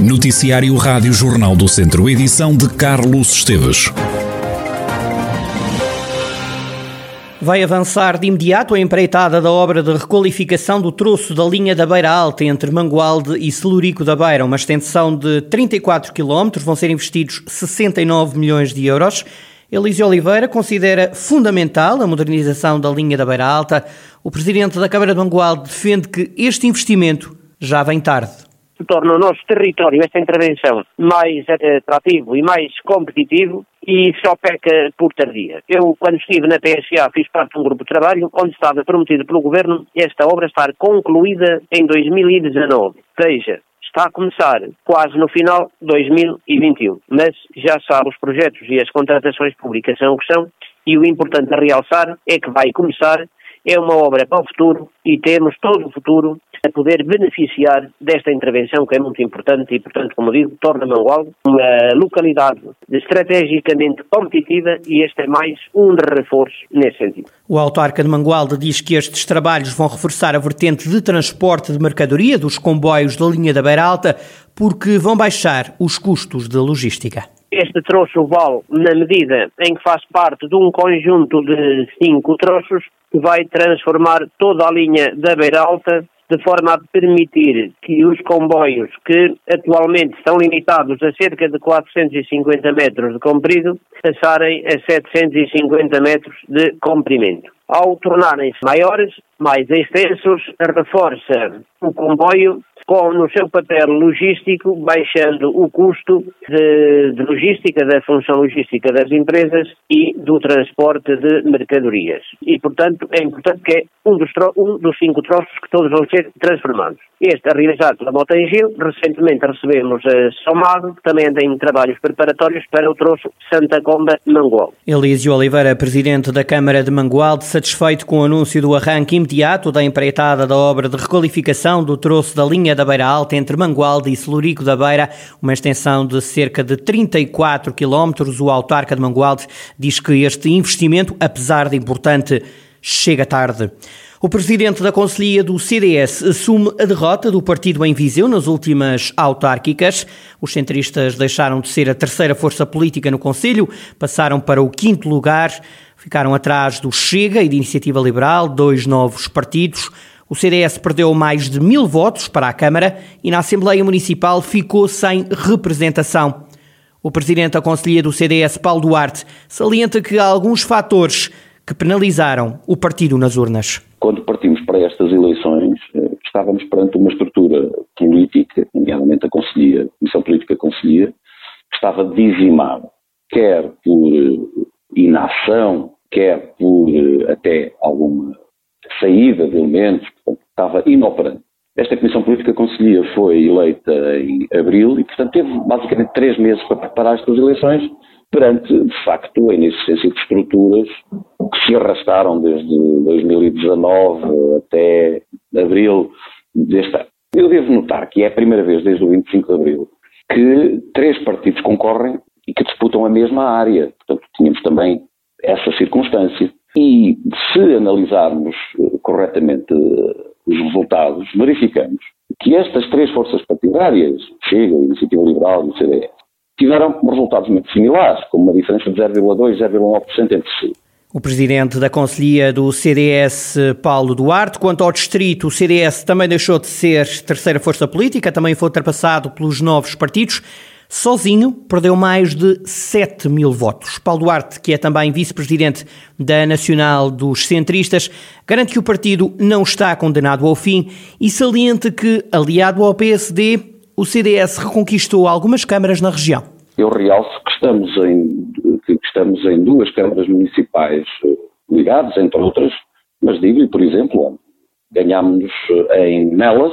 Noticiário Rádio Jornal do Centro, edição de Carlos Esteves. Vai avançar de imediato a empreitada da obra de requalificação do troço da linha da Beira Alta entre Mangualde e Celurico da Beira, uma extensão de 34 km, vão ser investidos 69 milhões de euros. Elísio Oliveira considera fundamental a modernização da linha da Beira Alta. O presidente da Câmara de Mangualde defende que este investimento já vem tarde torna o nosso território, esta intervenção, mais atrativo e mais competitivo e só peca por tardia. Eu, quando estive na PSA, fiz parte de um grupo de trabalho onde estava prometido pelo Governo esta obra estar concluída em 2019. Ou seja, está a começar quase no final de 2021. Mas já sabe, os projetos e as contratações públicas são o que são e o importante a realçar é que vai começar é uma obra para o futuro e temos todo o futuro a poder beneficiar desta intervenção que é muito importante e, portanto, como digo, torna Mangualde uma localidade estrategicamente competitiva e este é mais um reforço nesse sentido. O autarca de Mangualde diz que estes trabalhos vão reforçar a vertente de transporte de mercadoria dos comboios da linha da Beira Alta porque vão baixar os custos de logística. Este troço vale na medida em que faz parte de um conjunto de cinco troços que vai transformar toda a linha da Beira Alta de forma a permitir que os comboios que atualmente estão limitados a cerca de 450 metros de comprido passarem a 750 metros de comprimento. Ao tornarem-se maiores, mais extensos, reforça o comboio com, no seu papel logístico, baixando o custo de, de, logística, da função logística das empresas e do transporte de mercadorias. E, portanto, é importante que é um dos, um dos cinco troços que todos vão ser transformados. Este é realizado pela Motengil, recentemente recebemos a Somado, que também tem trabalhos preparatórios para o troço Santa Comba Mangual. Elísio Oliveira, presidente da Câmara de Mangualde, satisfeito com o anúncio do arranque imediato da empreitada da obra de requalificação do troço da linha da Beira Alta entre Mangualde e Celurico da Beira, uma extensão de cerca de 34 quilómetros. O autarca de Mangualde diz que este investimento, apesar de importante, chega tarde. O presidente da Conselhia do CDS assume a derrota do partido em Viseu nas últimas autárquicas. Os centristas deixaram de ser a terceira força política no Conselho, passaram para o quinto lugar, ficaram atrás do Chega e da Iniciativa Liberal, dois novos partidos. O CDS perdeu mais de mil votos para a Câmara e na Assembleia Municipal ficou sem representação. O presidente da Conselhia do CDS, Paulo Duarte, salienta que há alguns fatores que penalizaram o partido nas urnas. Quando partimos para estas eleições, eh, estávamos perante uma estrutura política, nomeadamente a Conselhia, a Comissão Política Conselhia, que estava dizimada, quer por eh, inação, quer por eh, até alguma saída de elementos, portanto, estava inoperante. Esta Comissão Política Conselhia foi eleita em abril e, portanto, teve basicamente três meses para preparar estas eleições perante, de facto, a inexistência de estruturas que se arrastaram desde 2019 até abril deste ano. Eu devo notar que é a primeira vez desde o 25 de abril que três partidos concorrem e que disputam a mesma área. Portanto, tínhamos também essa circunstância. E se analisarmos eh, corretamente eh, os resultados, verificamos que estas três forças partidárias, Chega, Iniciativa Liberal e o CDS, tiveram resultados muito similares, com uma diferença de 0,2% e 0,9% entre si. O presidente da Conselhia do CDS, Paulo Duarte. Quanto ao distrito, o CDS também deixou de ser terceira força política, também foi ultrapassado pelos novos partidos. Sozinho, perdeu mais de 7 mil votos. Paulo Duarte, que é também vice-presidente da Nacional dos Centristas, garante que o partido não está condenado ao fim e salienta que, aliado ao PSD, o CDS reconquistou algumas câmaras na região. Eu realço que estamos em, que estamos em duas câmaras municipais eh, ligadas, entre outras, mas digo-lhe, por exemplo, ganhámos eh, em Nelas,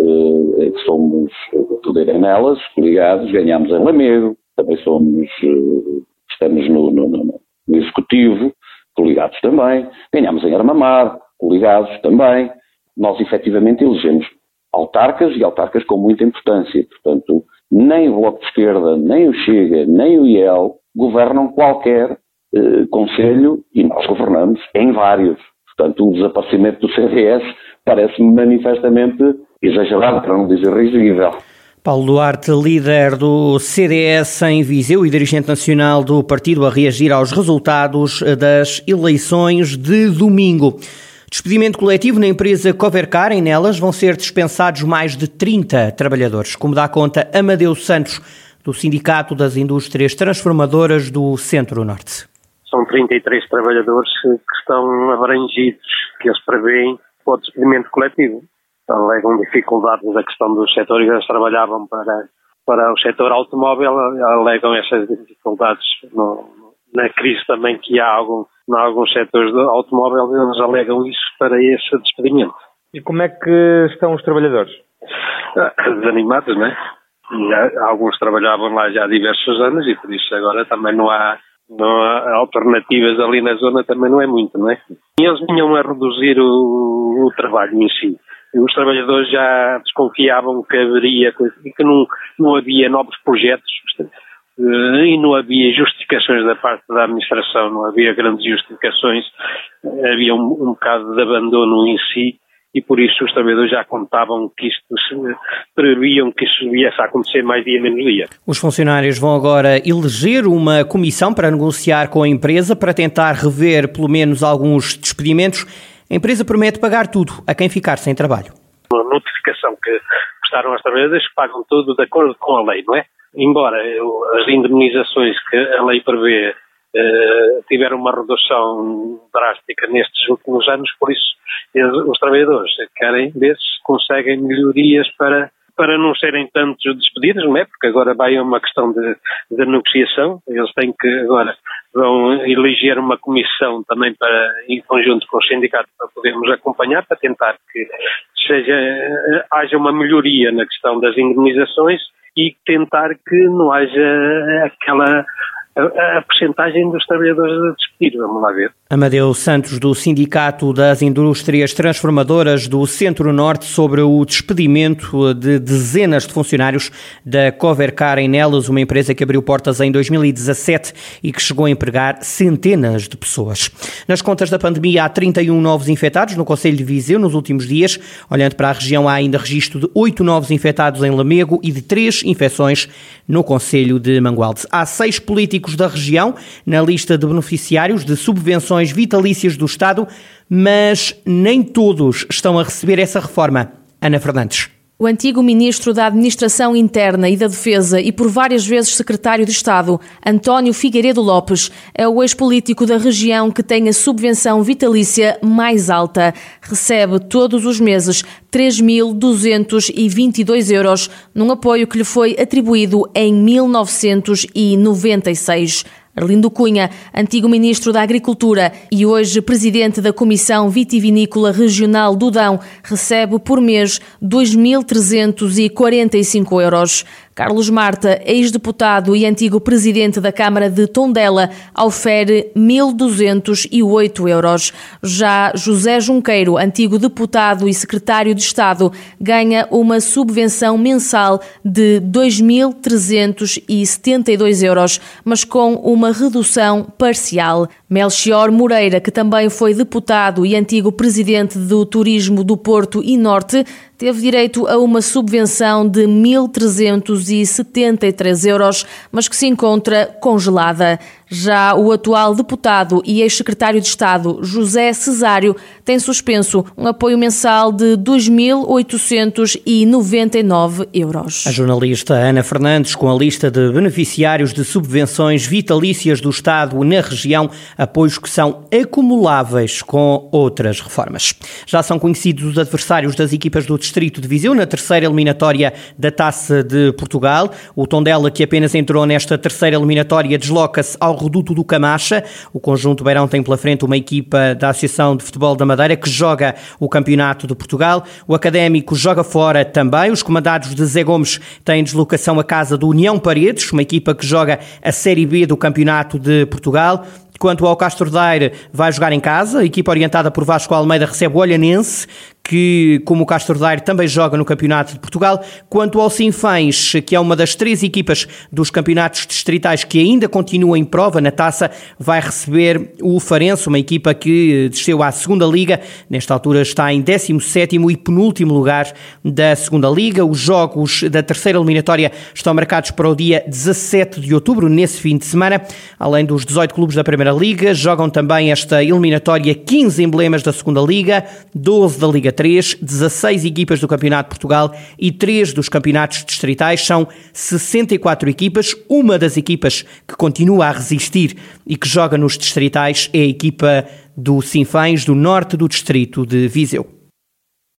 eh, que somos poder em Nelas, ligados, ganhámos em Lamego, também somos, estamos no, no, no, no Executivo, coligados também, ganhámos em Armamar, coligados também. Nós efetivamente elegemos autarcas e autarcas com muita importância. Portanto, nem o Bloco de Esquerda, nem o Chega, nem o IEL governam qualquer eh, conselho e nós governamos em vários. Portanto, o desaparecimento do CDS parece-me manifestamente exagerado, para não dizer risível. Paulo Duarte, líder do CDS em Viseu e dirigente nacional do partido, a reagir aos resultados das eleições de domingo. Despedimento coletivo na empresa Covercar, em nelas vão ser dispensados mais de 30 trabalhadores, como dá conta Amadeu Santos, do Sindicato das Indústrias Transformadoras do Centro-Norte. São 33 trabalhadores que estão abrangidos, que eles prevêem para o despedimento coletivo alegam dificuldades da questão dos setores que eles trabalhavam para, para o setor automóvel, alegam essas dificuldades no, na crise também que há algum, em alguns setores do automóvel, eles alegam isso para esse despedimento. E como é que estão os trabalhadores? Desanimados, não é? Alguns trabalhavam lá já há diversos anos e por isso agora também não há, não há alternativas ali na zona, também não é muito, não é? E eles vinham a reduzir o, o trabalho em si os trabalhadores já desconfiavam que haveria e que não, não havia novos projetos eh, e não havia justificações da parte da administração, não havia grandes justificações, havia um, um bocado de abandono em si e por isso os trabalhadores já contavam que isto previam que isso viesse a acontecer mais dia menos dia. Os funcionários vão agora eleger uma comissão para negociar com a empresa para tentar rever pelo menos alguns despedimentos a empresa promete pagar tudo a quem ficar sem trabalho. Uma notificação que prestaram aos trabalhadores que pagam tudo de acordo com a lei, não é? Embora as indemnizações que a lei prevê eh, tiveram uma redução drástica nestes últimos anos, por isso eles, os trabalhadores querem ver se conseguem melhorias para para não serem tantos despedidos, não é? Porque agora vai uma questão de, de negociação, eles têm que agora vão eleger uma comissão também para, em conjunto com os sindicatos, para podermos acompanhar, para tentar que seja, haja uma melhoria na questão das indemnizações e tentar que não haja aquela a, a percentagem dos trabalhadores a despedir, vamos lá ver. Amadeu Santos, do Sindicato das Indústrias Transformadoras do Centro-Norte, sobre o despedimento de dezenas de funcionários da Covercar em Nelas, uma empresa que abriu portas em 2017 e que chegou a empregar centenas de pessoas. Nas contas da pandemia, há 31 novos infectados no Conselho de Viseu nos últimos dias. Olhando para a região, há ainda registro de 8 novos infectados em Lamego e de 3 infecções no Conselho de Mangualde. Há seis políticos da região na lista de beneficiários de subvenções vitalícias do Estado, mas nem todos estão a receber essa reforma. Ana Fernandes. O antigo ministro da Administração Interna e da Defesa e por várias vezes secretário de Estado, António Figueiredo Lopes, é o ex-político da região que tem a subvenção vitalícia mais alta. Recebe todos os meses 3.222 euros, num apoio que lhe foi atribuído em 1996. Arlindo Cunha, antigo ministro da Agricultura e hoje presidente da Comissão Vitivinícola Regional do Dão, recebe por mês 2.345 euros. Carlos Marta, ex-deputado e antigo presidente da Câmara de Tondela, ofere 1.208 euros. Já José Junqueiro, antigo deputado e secretário de Estado, ganha uma subvenção mensal de 2.372 euros, mas com uma redução parcial. Melchior Moreira, que também foi deputado e antigo presidente do Turismo do Porto e Norte, teve direito a uma subvenção de 1.373 euros, mas que se encontra congelada. Já o atual deputado e ex-secretário de Estado, José Cesário, tem suspenso um apoio mensal de 2.899 euros. A jornalista Ana Fernandes, com a lista de beneficiários de subvenções vitalícias do Estado na região, apoios que são acumuláveis com outras reformas. Já são conhecidos os adversários das equipas do Distrito de Viseu na terceira eliminatória da Taça de Portugal. O Tondela, que apenas entrou nesta terceira eliminatória, desloca-se ao Reduto do Camacha. O conjunto Beirão tem pela frente uma equipa da Associação de Futebol da Madeira que joga o Campeonato de Portugal. O Académico joga fora também. Os comandados de Zé Gomes têm deslocação à casa do União Paredes, uma equipa que joga a Série B do Campeonato de Portugal. Quanto ao Castro Daire, vai jogar em casa. A equipa orientada por Vasco Almeida recebe o Olhanense, que, como o Castro Daire, também joga no Campeonato de Portugal. Quanto ao Sinfães, que é uma das três equipas dos campeonatos distritais que ainda continua em prova na taça, vai receber o Farense, uma equipa que desceu à segunda Liga. Nesta altura está em 17 e penúltimo lugar da segunda Liga. Os jogos da terceira eliminatória estão marcados para o dia 17 de outubro, nesse fim de semana. Além dos 18 clubes da Primeira Liga, jogam também esta eliminatória 15 emblemas da segunda Liga, 12 da Liga 3, 16 equipas do Campeonato de Portugal e 3 dos campeonatos distritais. São 64 equipas. Uma das equipas que continua a resistir e que joga nos distritais é a equipa do Sinfães, do norte do distrito de Viseu.